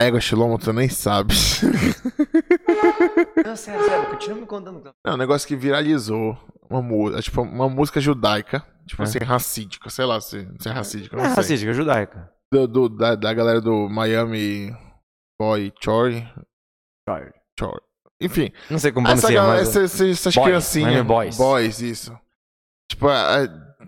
Égua Shlomo, tu nem sabe. Não, sério, sério, continua me contando. É um negócio que viralizou. Uma, mu- é tipo, uma música judaica. Tipo É. assim, racídica. Sei lá se, se é racídica, não É sei. racística, judaica. Do, do- da, da galera do Miami Boy Choi. Choi. Enfim, Não sei como essa galera, mas... essas, essas Boys, criancinhas. Miami Boys. Boys, isso. Tipo, a,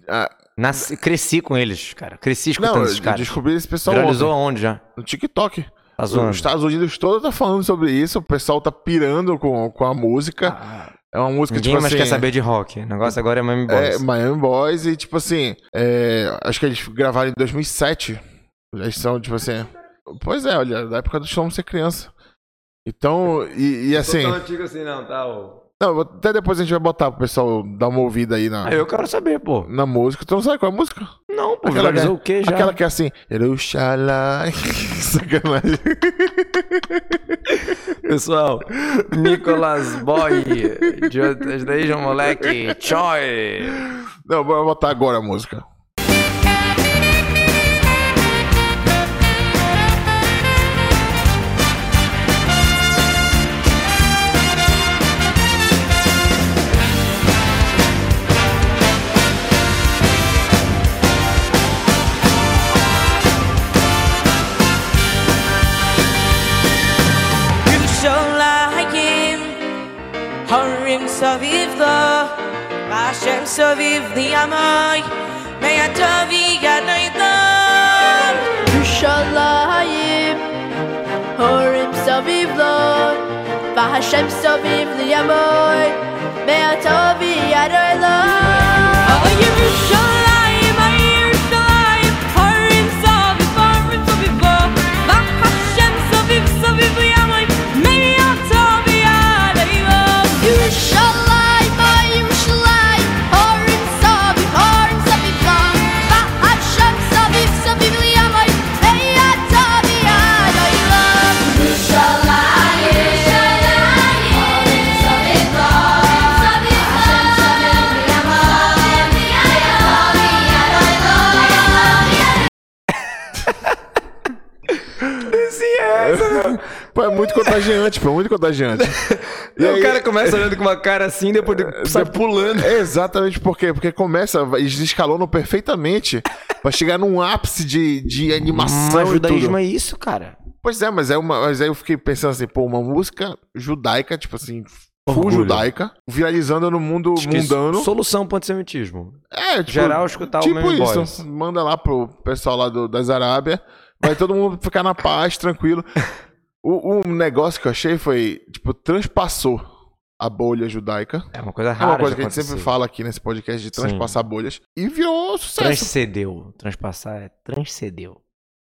a- Nasci, cresci com eles, cara. Cresci não, escutando esses eu caras. descobri esse pessoal Viralizou ontem, aonde já? no TikTok. Tá Os zoando. Estados Unidos todo tá falando sobre isso, o pessoal tá pirando com, com a música. Ah, É uma música, Ninguém tipo mais assim... quer saber de rock. O negócio agora é Miami É, Boys. Miami Boys e, tipo assim, é, acho que eles gravaram em 2007. Eles são, tipo assim... Pois é, olha, da época do Chlomo ser criança. Então, e, e assim... antigo assim não, tá? Não, até depois a gente vai botar pro pessoal dar uma ouvida aí na, Ah, eu quero saber, pô. na música. Tu não sabe qual é a música? Não, pô, Aquela que- o quê já? Aquela que é assim... Eruxalá... Sacanagem. Pessoal, Nicolas Boy, desde um moleque, Choi. Não, vou botar agora a música. So viv da, ba shem so viv di amaray, mei a tavi gey nay da, bishallah haym. Horim so viv lo, ba di a. Oh contagiante, pô, muito contagiante. E aí- o cara começa olhando com uma cara assim, depois de- sai pulando. É exatamente por quê? Porque começa, eles escalonam perfeitamente pra chegar num ápice de, de animação Mas e judaísmo tudo. é isso, cara. Pois é, mas, é uma, mas aí eu fiquei pensando assim, pô, uma música judaica, tipo assim, full judaica, viralizando no mundo Acho que mundano. Solução pro antissemitismo. É, tipo, Geral escutar o tipo isso. Boys. Manda lá pro pessoal lá do, das Arábia. Vai todo mundo ficar na paz, tranquilo. O, o negócio que eu achei foi, tipo, transpassou a bolha judaica. É uma coisa É rara. uma coisa que a gente sempre fala aqui nesse podcast de transpassar bolhas. E virou sucesso. Transcedeu. Transpassar é transcedeu.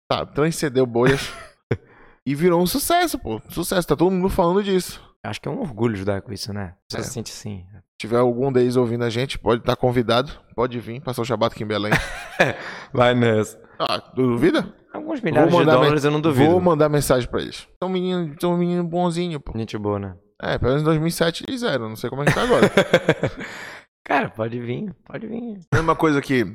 Tá, transcendeu bolhas. e virou um sucesso, pô. Sucesso, tá todo mundo falando disso. Acho que é um orgulho judaico isso, né? Você É. se sente assim. Se tiver algum deles ouvindo a gente, pode estar convidado. Pode vir, passar o Shabat aqui em Belém. Vai nessa. Ah, duvida? Alguns milhares de dólares eu não duvido. Vou mandar mensagem pra eles. São um menino, são um menino bonzinho, pô. Gente boa, né? É, pelo menos em 2007 eles eram. Não sei como é que tá agora. Cara, pode vir, pode vir. Mesma coisa que a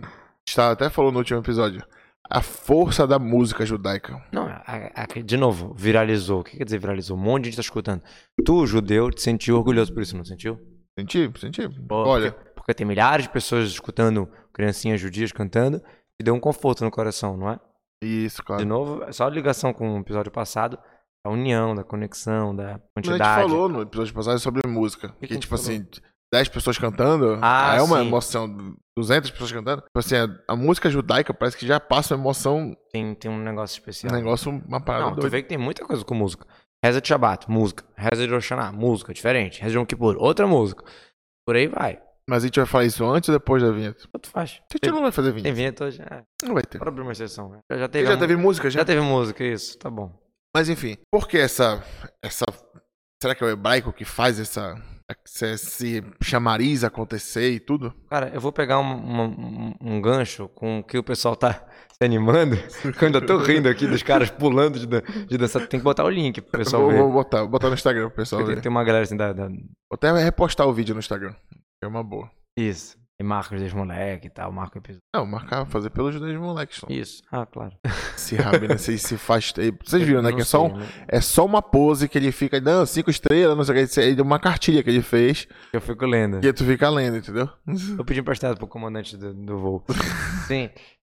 gente até falou no último episódio. A força da música judaica. Não, a- a- de novo, viralizou. O que quer dizer viralizou? Um monte de gente tá escutando. Tu, judeu, te sentiu orgulhoso por isso, não sentiu? Senti? Senti. Pô, Olha, Porque, porque tem milhares de pessoas escutando criancinhas judias cantando e deu um conforto no coração, não é? Isso, De claro. novo, é só a ligação com o episódio passado, a união, da conexão, da Mas a gente quantidade. falou no episódio passado sobre música. que Que, gente tipo falou? assim, 10 pessoas cantando Ah, é uma sim. emoção. 200 pessoas cantando. Tipo assim, a, a música judaica parece que já passa uma emoção, Tem, tem um negócio um especial. negócio, uma parada Não, tu doida. vê que tem muita coisa com música. Reza de Shabbat, música. Reza de Hashanah, música, diferente. Reza de Yom Kippur, outra música. Por aí vai. Mas a gente vai falar isso antes ou depois da vinheta? Tanto faz. A gente não vai fazer vinheta. Tem vinheta hoje? É, Não vai ter. bora abrir uma exceção. né? Já, já teve, Já teve música, já? já teve música, isso. Tá bom. Mas enfim, por que essa, essa. Será que é o hebraico que faz essa. Esse chamariz acontecer e tudo? Cara, eu vou pegar um, um- um gancho com o que o pessoal tá se animando. que eu ainda tô rindo aqui dos caras pulando de, dan- de dançar. Tem que botar o link pro pessoal Vou, ver. vou botar, vou botar no Instagram pro pessoal Tem, ver. tem uma galera assim da, da- Vou até repostar o vídeo no Instagram. É uma boa. Isso. E marca os dois moleque e tal, marca o episódio. Não, marcar, fazer pelos dois moleques. Isso. Ah, claro. Se Rabina se, se faz. Vocês viram, né? Que é só, um- né? é só uma pose que ele fica. Não, cinco estrelas, não sei o que. É uma cartilha que ele fez. Eu fico lendo. E tu fica lendo, entendeu? Eu pedi emprestado pro comandante do, do voo. Sim.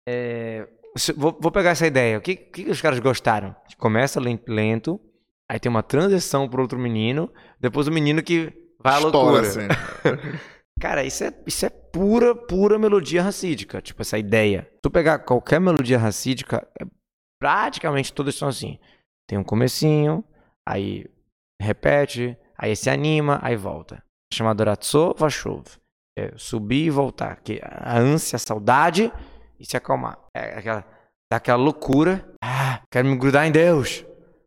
É, vou, vou pegar essa ideia. O que, que os caras gostaram? Começa len- lento, aí tem uma transição pro outro menino, depois o menino que vai à loucura. assim. Cara, isso é, isso é pura, pura melodia racídica. Tipo, essa ideia. Se tu pegar qualquer melodia racídica, é- praticamente todas são assim. Tem um comecinho, aí repete, aí se anima, aí volta. Chamado Ratso Vashov. É subir e voltar. Que a ânsia, a saudade e se acalmar. É aquela, dá aquela loucura. Ah, quero me grudar em Deus.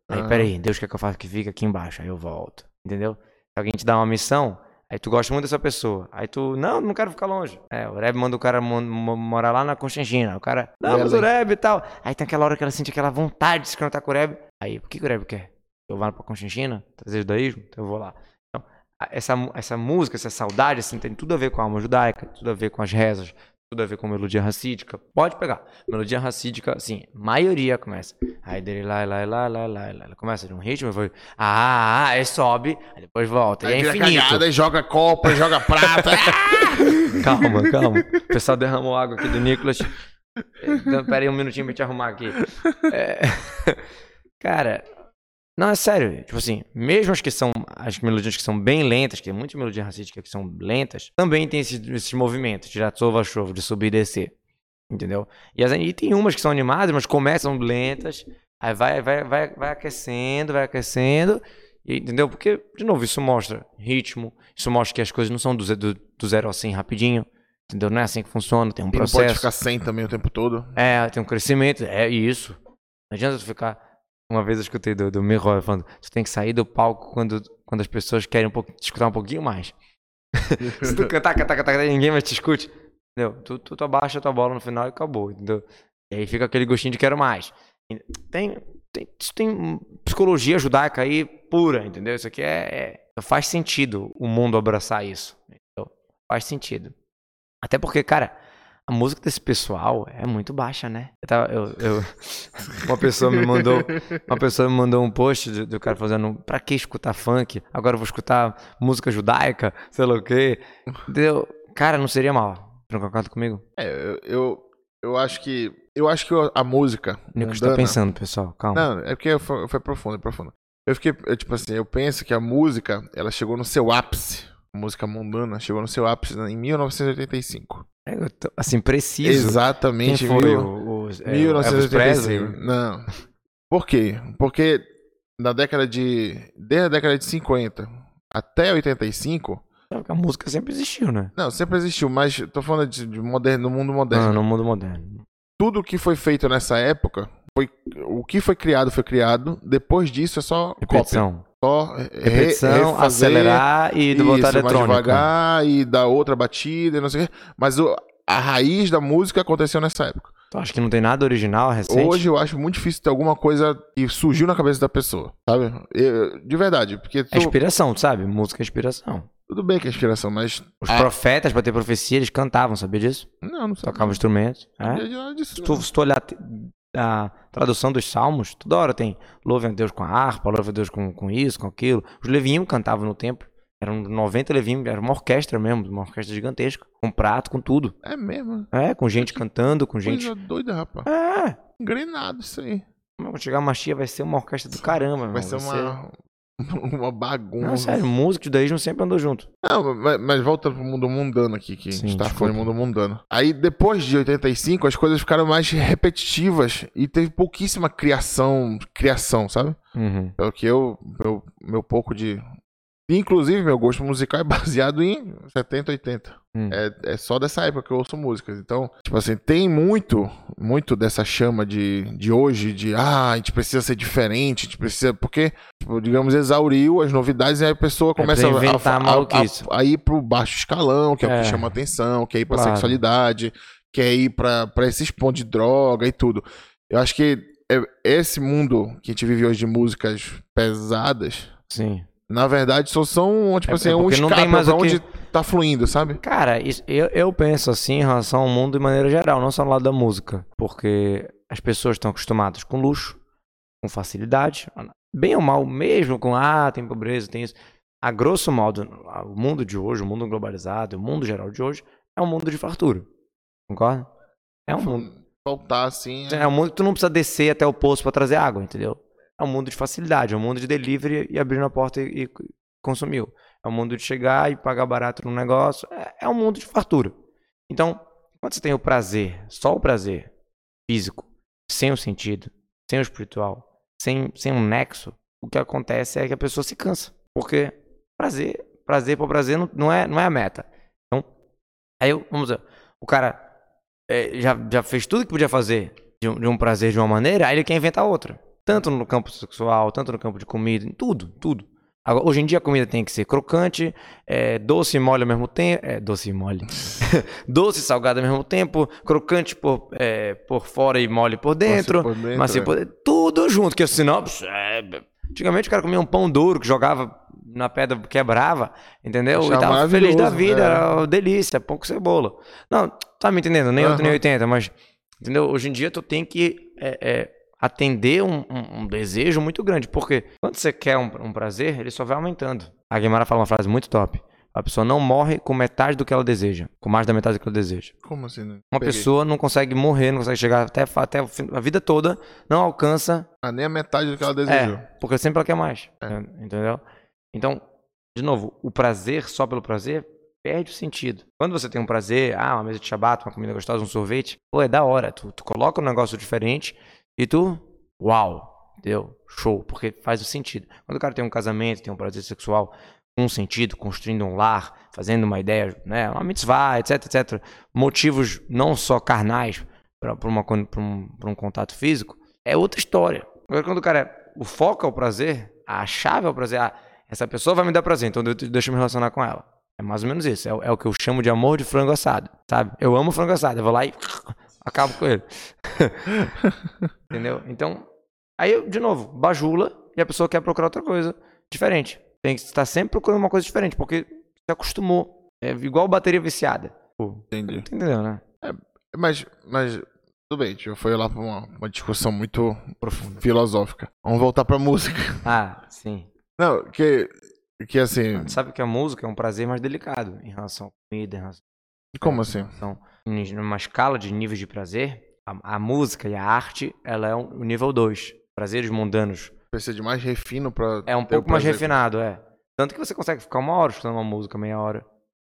Aí, Aham. peraí, Deus quer que eu faça que fica aqui embaixo. Aí eu volto. Entendeu? Se alguém te dá uma missão, aí tu gosta muito dessa pessoa. Aí tu, não, não quero ficar longe. É, o Reb manda o cara mo- mo- morar lá na Constantina. O cara, não, mas o. Reb e tal. Aí tem aquela hora que ela sente aquela vontade de se conectar com o Reb. Aí, o que, que o Reb quer? Eu vá pra Constantina? Trazer judaísmo? Então eu vou lá. Então, essa, essa música, essa saudade, assim, tem tudo a ver com a alma judaica, tudo a ver com as rezas, tudo a ver com melodia racídica. Pode pegar. Melodia racídica, assim, maioria começa. Aí dele lá, lá, lá, lá, lá, lá. Ela começa de um ritmo, vai. Ah, ah, aí sobe, aí depois volta. E Aí é vira infinito. cagada, aí joga copa, joga prata. Calma, calma. O pessoal derramou água aqui do Nicolas. Então, pera aí um minutinho pra te arrumar aqui. É, Cara, não, é sério. Tipo assim, mesmo as que são as melodias que são bem lentas, que tem muita melodia racídica que são lentas, também tem esses, esses movimentos de Ratsova Show, de subir e descer. Entendeu? E, as, e tem umas que são animadas, mas começam lentas, aí vai, vai, vai, vai aquecendo, vai aquecendo. e- entendeu? Porque, de novo, isso mostra ritmo, isso mostra que as coisas não são do, do, do zero ao 100 rapidinho. Entendeu? Não é assim que funciona, tem um E não pode processo. ficar sem também o tempo todo. É, tem um crescimento, é isso. Não adianta tu ficar. Uma vez eu escutei do, do Miroy falando, tu tem que sair do palco quando, quando as pessoas querem um pouco, te escutar um pouquinho mais. Se tu cantar, cantar, cantar, cantar, ninguém mais te escute. Entendeu? Tu, tu, tu abaixa a tua bola no final e acabou, entendeu? E aí fica aquele gostinho de quero mais. Tem, tem, isso tem psicologia judaica aí pura, entendeu? Isso aqui é, é- Faz sentido o mundo abraçar isso. Entendeu? Faz sentido. Até porque, cara, a música desse pessoal é muito baixa, né? Eu tava, eu, eu- uma pessoa me mandou, uma pessoa me mandou um post do, do cara fazendo, pra que escutar funk? Agora eu vou escutar música judaica, sei lá o quê. Deu, cara, não seria mal. Não concorda comigo? É, eu, eu, eu acho que. Eu acho que a música. O Nico está mundana- pensando, pessoal, calma. Não, é porque foi, foi profundo, é profundo. Eu fiquei, eu, tipo assim, eu penso que a música, ela chegou no seu ápice. A música mundana chegou no seu ápice em 1985. É, eu tô, assim, preciso. Exatamente, Quem foi o, o, é, o Elvis 1985. Presley? Não. Por quê? Porque na década de. Desde a década de 50 até 85. Sabe que A música sempre existiu, né? Não, sempre existiu, mas tô falando de, de moderno, no mundo moderno. Não, no mundo moderno. Tudo que foi feito nessa época. Foi, o que foi criado foi criado. Depois disso é só cópia. Só re- Repetição, refazer, acelerar e isso, botar mais eletrônica. devagar e dar outra batida e não sei o quê. Mas o- a raiz da música aconteceu nessa época. Tu acha que não tem nada original recente? Hoje eu acho muito difícil ter alguma coisa que surgiu na cabeça da pessoa, sabe? Eu- de verdade, porque tu- É inspiração, tu sabe? Música é inspiração. tudo bem que é inspiração, mas Os Ah. profetas, pra ter profecia, eles cantavam, sabia disso? não, não Tocavam sabia. instrumentos. Não É? disso, Se não. tu, se tu olhar a tradução dos salmos, toda hora tem louve a Deus com a harpa, louve a Deus com, com isso, com aquilo. Os levinhos cantavam no templo. Eram 90 levinhos, era uma orquestra mesmo, uma orquestra gigantesca. Com prato, com tudo. É mesmo. É, com gente cantando, com gente. Coisa doida, rapaz. É. Engrenado isso aí. Quando chegar uma chia, vai ser uma orquestra do caramba, Vai irmão. ser uma, uma bagunça. Não, sério, música e judaísmo sempre andou junto. Não, mas, mas voltando pro mundo mundano aqui, que Sim, a gente tá falando mundo mundano. Aí depois de 85, as coisas ficaram mais repetitivas e teve pouquíssima criação, criação, sabe? Uhum. Pelo que eu, meu, meu pouco de. Inclusive, meu gosto musical é baseado em 70, 80. Hum. É, é só dessa época que eu ouço músicas. Então, tipo assim, tem muito, muito dessa chama de, de hoje, de ah, a gente precisa ser diferente, a gente precisa. Porque, tipo, digamos, exauriu as novidades e aí a pessoa começa É inventar maluquice. a, a ir pro baixo escalão, que é, o É. que chama atenção, quer ir pra Claro. sexualidade, quer ir pra, pra esses pontos de droga e tudo. Eu acho que é- esse mundo que a gente vive hoje de músicas pesadas, Sim. Na verdade, só são, tipo É- assim, é um não tem mais pra que- onde tá fluindo, sabe? Cara, isso- eu, eu penso assim em relação ao mundo de maneira geral, não só no lado da música. Porque as pessoas estão acostumadas com luxo, com facilidade, bem ou mal, mesmo com, ah, tem pobreza, tem isso. A grosso modo, o mundo de hoje, o mundo globalizado, o mundo geral de hoje, é um mundo de fartura. Concorda? É um mundo. Faltar assim. É um mundo que tu não precisa descer até o poço pra trazer água, entendeu? É um mundo de facilidade, é um mundo de delivery e abrir na porta e, e consumiu. É um mundo de chegar e pagar barato no negócio. É, é um mundo de fartura. Então, quando você tem o prazer, só o prazer físico, sem o sentido, sem o espiritual, sem, sem um nexo, o que acontece é que a pessoa se cansa. Porque prazer, prazer por prazer não, não, é, não é a meta. Então, aí eu, vamos dizer, o cara é, já, já fez tudo que podia fazer de um, de um prazer de uma maneira, aí ele quer inventar outra. Tanto no campo sexual, tanto no campo de comida, em tudo, tudo. Agora, hoje em dia a comida tem que ser crocante, é, doce e mole ao mesmo tempo. É, doce e mole. doce e salgado ao mesmo tempo, crocante por, é, por fora e mole por dentro. por dentro, Mas é. por dentro, tudo junto, que senão. é, antigamente o cara comia um pão duro que jogava na pedra, quebrava, entendeu? Achava e tava feliz da vida, é. era uma delícia, pão com cebola. Não, tá me entendendo? Nem 8 nem Aham. 80, mas. Entendeu? Hoje em dia tu tem que é, é, atender um, um- um desejo muito grande. Porque quando você quer um, um prazer, ele só vai aumentando. A Guimara fala uma frase muito top. A pessoa não morre com metade do que ela deseja. Com mais da metade do que ela deseja. Como assim? né? Uma Peguei. pessoa não consegue morrer, não consegue chegar até, até fim- a vida toda, não alcança Ah, nem a metade do que ela desejou. é, porque sempre ela quer mais. É. Entendeu? Então, de novo, o prazer só pelo prazer perde o sentido. Quando você tem um prazer, ah, uma mesa de shabat, uma comida gostosa, um sorvete, pô, é da hora. Tu, tu coloca um negócio diferente e tu, uau, entendeu? Show, porque faz o sentido. Quando o cara tem um casamento, tem um prazer sexual com um sentido, construindo um lar, fazendo uma ideia, né, uma mitzvah, etc, etc, motivos não só carnais para um, um contato físico, é outra história. Agora, quando o cara, o foco é o prazer, a chave é o prazer, ah, essa pessoa vai me dar prazer, então deixa eu me relacionar com ela. É mais ou menos isso, é, é o que eu chamo de amor de frango assado, sabe? Eu amo frango assado, eu vou lá e acabo com ele. Entendeu? Então, aí, de novo, bajula e a pessoa quer procurar outra coisa diferente. Tem que estar sempre procurando uma coisa diferente, porque se acostumou. É igual bateria viciada. Entendi. entendeu, né? Mas, mas, tudo bem, gente foi lá pra uma, uma discussão muito profunda, filosófica. Vamos voltar pra música. Ah, sim. Não, que, que assim, Sabe que a música é um prazer mais delicado em relação à comida, em relação como assim? Então, numa escala de níveis de prazer, a, a música e a arte, ela é um- o nível 2. Prazeres mundanos Precisa de mais refino pra. é um pouco mais refinado, é. Tanto que você consegue ficar uma hora escutando uma música, meia hora.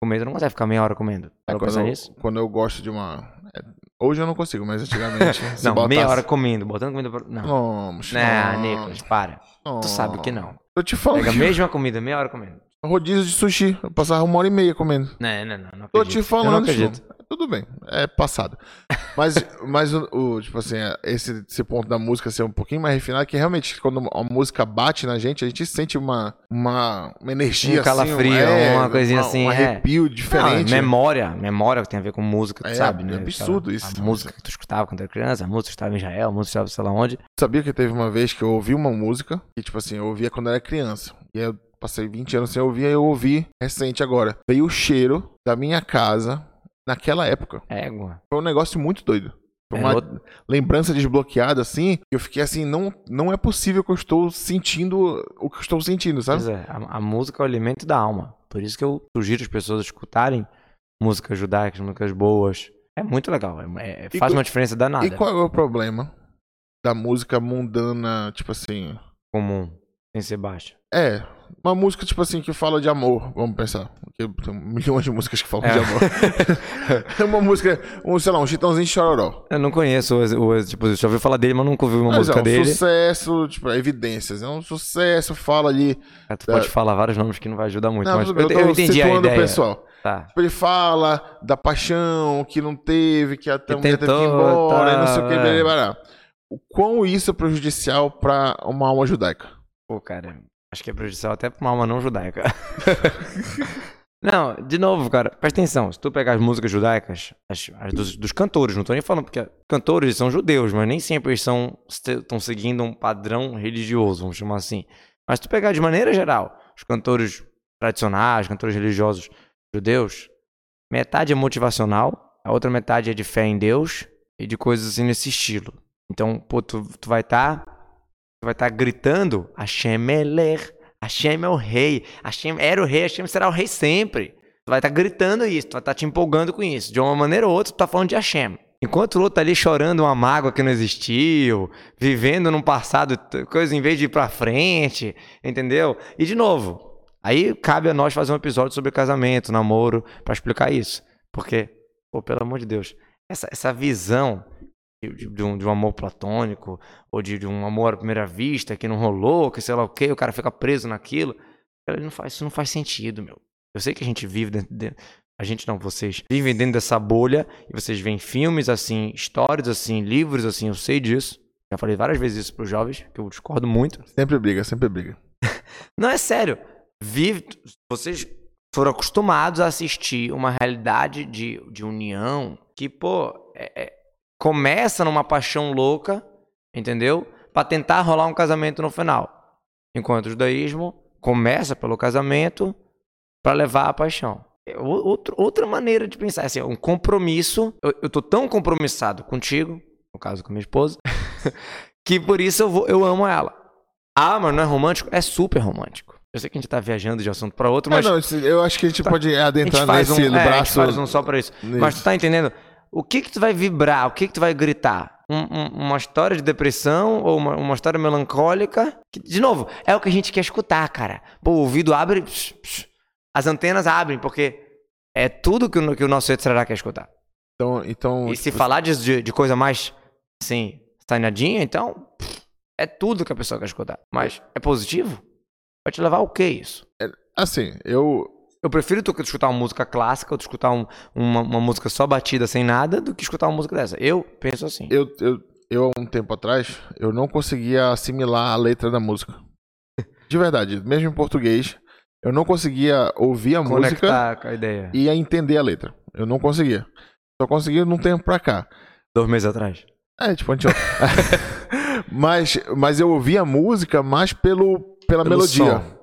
Comendo, não consegue ficar meia hora comendo. É, quando, eu, nisso? quando eu gosto de uma. é, hoje eu não consigo, mas antigamente. Não, meia botasse- hora comendo, botando comida pra... Não. Não, Não, Nicolas, para. não. Tu sabe que não. Eu te falo. Pega a mesma comida, meia hora comendo. Rodízio de sushi. Eu passava uma hora e meia comendo. Não, não, não. não Tô acredito. te Eu falando. Chu. Tudo bem, é passado. Mas, mas o, o, tipo assim, é, esse, esse ponto da música ser um pouquinho mais refinado, que realmente quando a música bate na gente, a gente sente uma, uma, uma energia Um calafrio, assim, uma coisinha assim, Um é. arrepio diferente. Não, memória, memória que tem a ver com música, tu É, sabe, é absurdo isso. A música que tu escutava quando era criança, a música que estava em Israel, a música que estava sei lá onde. Sabia que teve uma vez que eu ouvi uma música, que tipo assim, eu ouvia quando eu era criança. E eu passei 20 anos sem ouvir, aí eu ouvi recente agora. Veio o cheiro da minha casa naquela época. Égua. Foi um negócio muito doido. Foi É, uma outro- lembrança desbloqueada, assim, eu fiquei assim, não, não é possível que eu estou sentindo o que eu estou sentindo, sabe? Pois é, a, a música é o alimento da alma. Por isso que eu sugiro as pessoas escutarem músicas judaicas, músicas boas. É muito legal, é- é- E faz co- uma diferença danada. E qual é o problema da música mundana, tipo assim? Comum, ser baixa. É, uma música, tipo assim, que fala de amor, vamos pensar. Porque tem milhões de músicas que falam É. de amor. é uma música, um, sei lá, um chitãozinho de chororó. Eu não conheço o, o tipo, já ouvi falar dele, mas nunca ouvi uma Mas música é um dele. sucesso, tipo, evidências. É um sucesso, fala ali. É, tu pode falar vários nomes que não vai ajudar muito, Não, mas eu, eu eu entendi a ideia. pessoal. Tá. Tipo, ele fala da paixão que não teve, que até um dia teve que ir embora, e não sei o que, tá, blá, é. blá, blá. O quão isso é prejudicial pra uma alma judaica? Pô, cara, acho que é prejudicial até pra uma alma não judaica. não, de novo, cara, presta atenção. Se tu pegar as músicas judaicas, as, as dos, dos cantores, não tô nem falando porque cantores são judeus, mas nem sempre eles são estão seguindo um padrão religioso, vamos chamar assim. Mas se tu pegar de maneira geral, os cantores tradicionais, cantores religiosos judeus, metade é motivacional, a outra metade é de fé em Deus e de coisas assim nesse estilo. Então, pô, tu, tu vai estar tu vai estar gritando Hashem Meler, Hashem é o rei, Hashem era o rei, Hashem será o rei sempre. Tu vai estar gritando isso, tu vai estar te empolgando com isso. De uma maneira ou outra, tu tá falando de Hashem. Enquanto o outro tá ali chorando uma mágoa que não existiu, vivendo num passado, coisa em vez de ir pra frente, entendeu? E de novo, aí cabe a nós fazer um episódio sobre casamento, namoro, pra explicar isso. Porque, pô, pelo amor de Deus, essa, essa visão de, de- um, de um amor platônico, ou de, de um amor à primeira vista que não rolou, que sei lá o quê, o cara fica preso naquilo, cara, não faz, isso não faz sentido, meu. Eu sei que a gente vive dentro, de- a gente não, vocês vivem dentro dessa bolha e vocês veem filmes assim, histórias assim, livros assim, eu sei disso. Já falei várias vezes isso pros jovens, que eu discordo muito. Sempre briga, sempre briga. Não, é sério. Vive, vocês foram acostumados a assistir uma realidade de, de união que, pô, é- é- começa numa paixão louca, entendeu? Pra tentar rolar um casamento no final. Enquanto o judaísmo começa pelo casamento pra levar a paixão. É outro- outra maneira de pensar, assim, um compromisso. Eu, eu tô tão compromissado contigo, no caso com minha esposa, que por isso eu, vou, eu amo ela. Ah, mas não é romântico? É super romântico. Eu sei que a gente tá viajando de assunto pra outro, mas não, isso- eu acho que a gente pode a gente adentrar nesse um, é, a gente braço. faz um só pra isso. Mas Isso. tu tá entendendo? O que que tu vai vibrar? O que que tu vai gritar? Um- um- uma história de depressão ou uma, uma história melancólica? Que, de novo, é o que a gente quer escutar, cara. Pô, o ouvido abre, psh, psh, as antenas abrem, porque é tudo que o, que o nosso etc. quer escutar. Então, então E se falar de, de, coisa mais, assim, sainadinha, então, pff, é tudo que a pessoa quer escutar. Mas é positivo? Vai te levar ao que isso? assim, eu Eu prefiro tu escutar uma música clássica ou tu escutar um- uma, uma música só batida sem nada do que escutar uma música dessa. Eu penso assim. eu, eu, eu, há um tempo atrás, eu não conseguia assimilar a letra da música. De verdade, mesmo em português, eu não conseguia ouvir a música Conectar com a e entender a letra. Eu não conseguia. Só conseguia num tempo pra cá. Dois meses atrás. É, tipo, antes mas, mas eu ouvia a música mais pelo, pela Pelo melodia. som.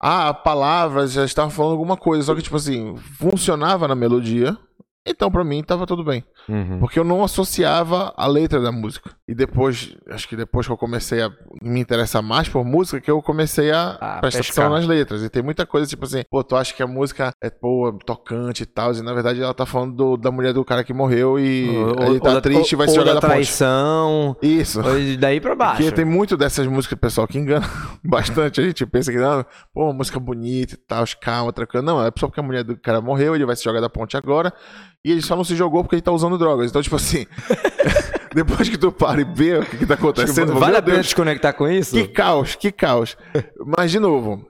Ah, a palavra já estava falando alguma coisa, só que, tipo assim, funcionava na melodia. Então, pra mim, tava tudo bem. Uhum. Porque eu não associava a letra da música. E depois, acho que depois que eu comecei a me interessar mais por música, que eu comecei a A prestar pescar. atenção nas letras. E tem muita coisa, tipo assim, pô, tu acha que a música é boa, tocante e tal, e na verdade ela tá falando do- da mulher do cara que morreu e ele tá da- triste e vai ou se jogar da da ponte. traição. Isso. ou daí pra baixo. Porque tem muito dessas músicas, pessoal, que engana bastante. A gente pensa que, não, pô, uma música bonita e tal, calma, tranquilo. Não, é só porque a mulher do cara morreu, ele vai se jogar da ponte agora. E ele só não se jogou porque ele tá usando drogas. Então, tipo assim, depois que tu para e vê o que, que tá acontecendo, vale a pena desconectar com isso? que caos, que caos. Mas, de novo,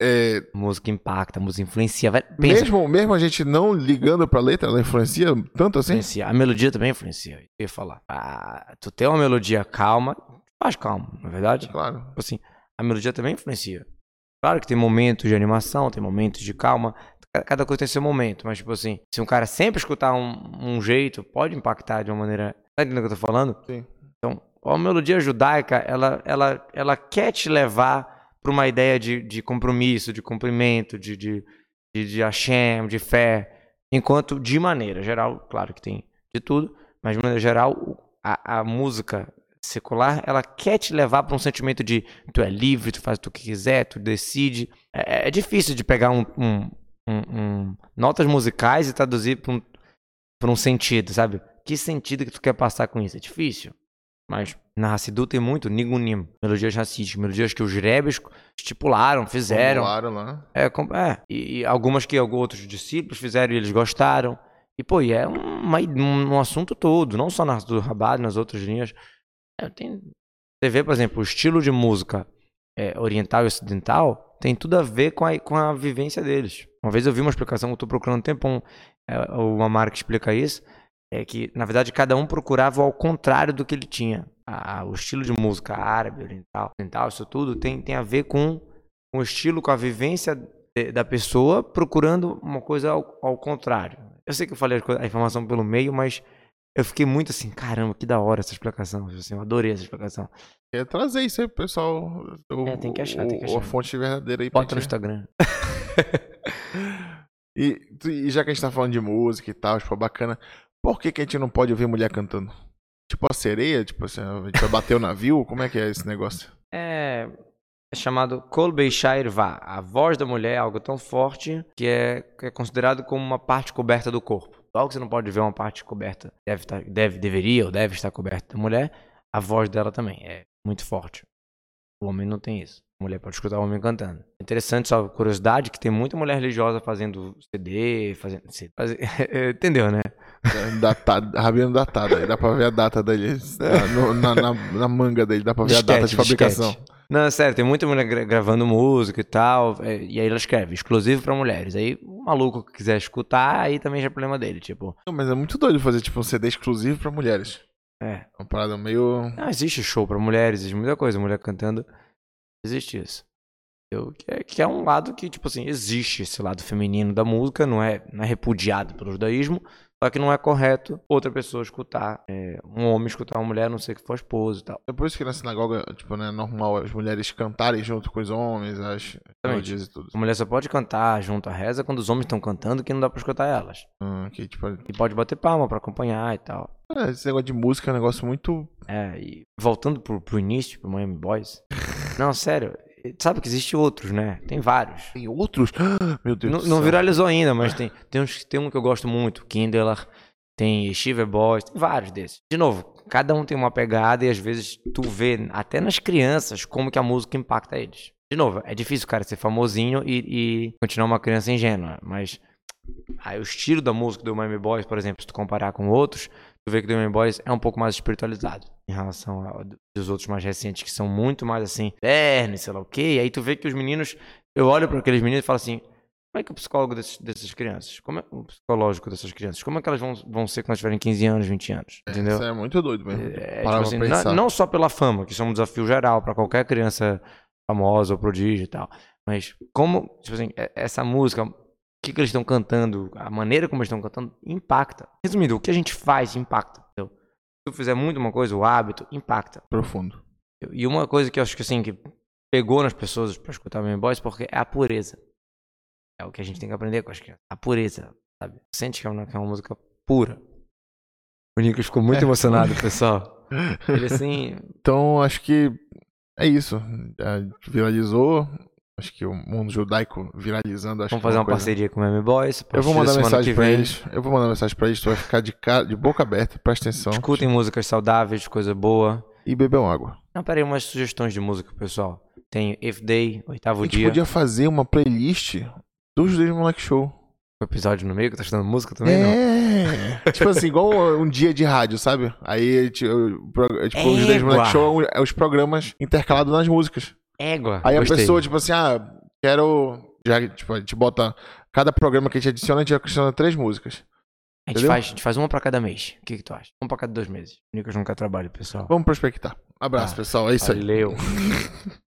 é, Música impacta, música influencia. Vai, mesmo, mesmo a gente não ligando pra letra, ela influencia tanto assim? influencia. A melodia também influencia. Eu ia falar. Ah, tu ter uma melodia calma, faz calma, não é verdade? Claro. Tipo assim, a melodia também influencia. Claro que tem momentos de animação, tem momentos de calma, ca- cada coisa tem seu momento, mas tipo assim, se um cara sempre escutar um, um jeito, pode impactar de uma maneira. Tá entendendo o que eu tô falando? Sim. Então, a melodia judaica, ela, ela, ela quer te levar para uma ideia de, de compromisso, de cumprimento, de, de, de, de Hashem, de fé, enquanto de maneira geral, claro que tem de tudo, mas de maneira geral, a, a música secular, ela quer te levar para um sentimento de tu é livre, tu faz o que quiser, tu decide. É, é difícil de pegar um, um- um- notas musicais e traduzir para um, pra um sentido, sabe? Que sentido que tu quer passar com isso? É difícil. Mas na Hassidu tem muito nigunim, melodias racísticas, melodias que os rebes estipularam, fizeram. Formularam lá. É, é. E, algumas que alguns outros discípulos fizeram e eles gostaram. E, pô, e é uma- um, um assunto todo, não só na do Rabat, nas outras linhas. É, tem, você vê, por exemplo, o estilo de música é, oriental e ocidental tem tudo a ver com a, com a vivência deles. Uma vez eu vi uma explicação, eu estou procurando um tempão, é, uma marca explica isso, é que, na verdade, cada um procurava ao contrário do que ele tinha. A- o estilo de música árabe, oriental, oriental isso tudo tem, tem a ver com com o estilo, com a vivência de- da pessoa, procurando uma coisa ao, ao contrário. Eu sei que eu falei a, informação pelo meio, mas eu fiquei muito assim, caramba, que da hora essa explicação. Assim, eu adorei essa explicação. É trazer isso aí pro pessoal. O, É, tem que achar, tem que o- achar. A fonte verdadeira aí pra Bota no Instagram. E, e já que a gente tá falando de música e tal, tipo, bacana, por que, que a gente não pode ouvir mulher cantando? Tipo a sereia, tipo assim, a gente vai bater o navio? Como é que é esse negócio? É, é chamado Kol Beishair Va. A voz da mulher é algo tão forte que é, que é considerado como uma parte coberta do corpo. Logo que você não pode ver uma parte coberta, deve, estar, deve, deveria ou deve estar coberta da mulher, a voz dela também é muito forte. O homem não tem isso. A mulher pode escutar o homem cantando. Interessante, só curiosidade, que tem muita mulher religiosa fazendo CD, fazendo. CD, faze- Entendeu, né? Datado, rabino datado, aí dá pra ver a data dele na, no- na, na- na manga dele, dá pra ver a data de Disquete, fabricação. disquete. Não, é sério, tem muita mulher gra- gravando música e tal, é, e aí ela escreve, exclusivo pra mulheres. Aí o maluco que quiser escutar, aí também já é problema dele, tipo, Não, Mas é muito doido fazer tipo um CD exclusivo pra mulheres. é. Uma parada meio. Não, existe show pra mulheres, existe muita coisa, mulher cantando, existe isso. Eu, que, é, que é um lado que, tipo assim, existe esse lado feminino da música, não é, não é repudiado pelo judaísmo, só que não é correto outra pessoa escutar, é, um homem escutar uma mulher, a não ser que for esposa e tal. É por isso que na sinagoga, tipo, né, é normal as mulheres cantarem junto com os homens, as melodias e tudo. A mulher só pode cantar junto à reza quando os homens estão cantando que não dá pra escutar elas. Hum, que, tipo, E pode bater palma pra acompanhar e tal. é, esse negócio de música é um negócio muito. É, e voltando pro, pro início, pro Miami Boys. Não, sério, sabe que existe outros, né? Tem vários. Tem outros? Meu Deus Não, não viralizou ainda, mas tem, tem, uns, tem um que eu gosto muito, Kindler, tem Shiver Boys, tem vários desses. De novo, cada um tem uma pegada e às vezes tu vê, até nas crianças, como que a música impacta eles. De novo, é difícil o cara ser famosinho e, e continuar uma criança ingênua, mas aí o estilo da música do Miami Boys, por exemplo, se tu comparar com outros, tu vê que o Miami Boys é um pouco mais espiritualizado em relação ao dos outros mais recentes, que são muito mais assim, terno, sei lá o quê. E aí tu vê que os meninos, eu olho para aqueles meninos e falo assim, como é que é o psicólogo desses, dessas crianças? Como é o psicológico dessas crianças? Como é que elas vão, vão ser quando tiverem 15 anos, 20 anos? Entendeu? Isso é muito doido mesmo. É, tipo assim, não, não só pela fama, que isso é um desafio geral para qualquer criança famosa ou prodígio e tal, mas como, tipo assim, é- essa música, que, que eles estão cantando, a maneira como eles estão cantando, impacta. Resumindo, o que a gente faz impacta. Entendeu? Se tu fizer muito uma coisa, o hábito impacta. Profundo. E uma coisa que eu acho que assim, que pegou nas pessoas pra escutar Miami Boys, porque é a pureza. É o que a gente tem que aprender com as crianças. A pureza, sabe? Sente que é uma, que é uma música pura. O Nicolas ficou muito É. emocionado, pessoal. Ele assim, Então, acho que é isso. É, viralizou. Acho que o mundo judaico viralizando. Acho vamos que é fazer uma coisa- parceria com o Miami Boys. a Eu vou mandar mensagem pra vem. eles. Eu vou mandar mensagem pra eles. Tu vai ficar de, cara, de boca aberta. Presta atenção. Escutem músicas saudáveis, coisa boa. E bebam água. Não, peraí, umas sugestões de música, pessoal. Tem If Day, A oitavo gente dia. podia fazer uma playlist dos Judeus Moleque Show. O episódio no meio, que tá estudando música também, não? É. tipo assim, igual um dia de rádio, sabe? Aí, a gente- o pro- tipo, os Judeus. Moleque Show é os programas intercalados nas músicas. Égua. Aí a gostei. pessoa, tipo assim, ah, quero. Já, tipo, a gente bota. Cada programa que a gente adiciona, a gente adiciona três músicas. A gente, faz, a gente faz uma pra cada mês. O que, que tu acha? Uma pra cada dois meses. O Nicolas nunca trabalha, pessoal. Vamos prospectar. Abraço, Ah, pessoal. É isso aí. Valeu.